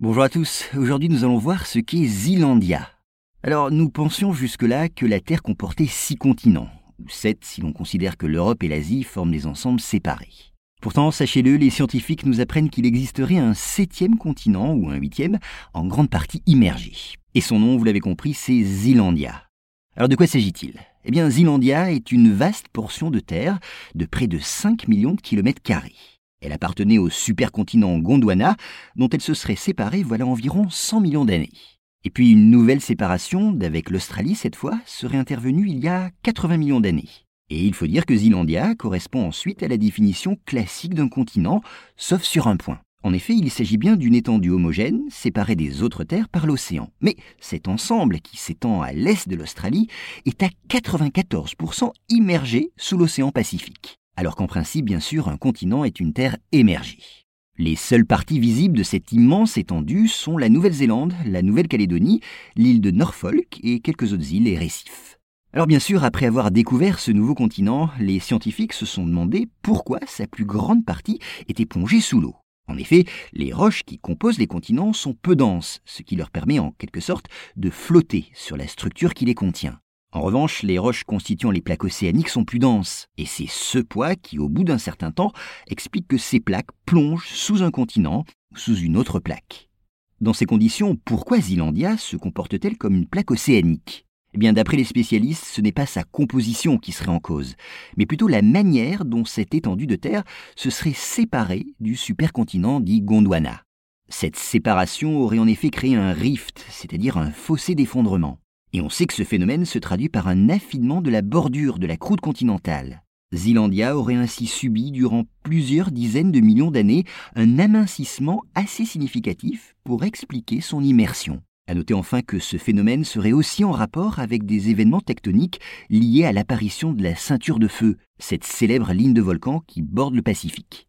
Bonjour à tous, aujourd'hui nous allons voir ce qu'est Zealandia. Alors nous pensions jusque-là que la Terre comportait six continents, ou sept si l'on considère que l'Europe et l'Asie forment des ensembles séparés. Pourtant, sachez-le, les scientifiques nous apprennent qu'il existerait un septième continent, ou un huitième, en grande partie immergé. Et son nom, vous l'avez compris, c'est Zealandia. Alors de quoi s'agit-il? Eh bien, Zealandia est une vaste portion de terre de près de 5 millions de kilomètres carrés. Elle appartenait au supercontinent Gondwana, dont elle se serait séparée voilà environ 100 millions d'années. Et puis une nouvelle séparation, d'avec l'Australie cette fois, serait intervenue il y a 80 millions d'années. Et il faut dire que Zealandia correspond ensuite à la définition classique d'un continent, sauf sur un point. En effet, il s'agit bien d'une étendue homogène, séparée des autres terres par l'océan. Mais cet ensemble, qui s'étend à l'est de l'Australie, est à 94% immergé sous l'océan Pacifique alors qu'en principe, bien sûr, un continent est une terre émergée. Les seules parties visibles de cette immense étendue sont la Nouvelle-Zélande, la Nouvelle-Calédonie, l'île de Norfolk et quelques autres îles et récifs. Alors bien sûr, après avoir découvert ce nouveau continent, les scientifiques se sont demandé pourquoi sa plus grande partie était plongée sous l'eau. En effet, les roches qui composent les continents sont peu denses, ce qui leur permet en quelque sorte de flotter sur la structure qui les contient. En revanche, les roches constituant les plaques océaniques sont plus denses, et c'est ce poids qui, au bout d'un certain temps, explique que ces plaques plongent sous un continent ou sous une autre plaque. Dans ces conditions, pourquoi Zealandia se comporte-t-elle comme une plaque océanique? Eh bien, d'après les spécialistes, ce n'est pas sa composition qui serait en cause, mais plutôt la manière dont cette étendue de terre se serait séparée du supercontinent dit Gondwana. Cette séparation aurait en effet créé un rift, c'est-à-dire un fossé d'effondrement. Et on sait que ce phénomène se traduit par un affinement de la bordure de la croûte continentale. Zealandia aurait ainsi subi durant plusieurs dizaines de millions d'années un amincissement assez significatif pour expliquer son immersion. À noter enfin que ce phénomène serait aussi en rapport avec des événements tectoniques liés à l'apparition de la ceinture de feu, cette célèbre ligne de volcans qui borde le Pacifique.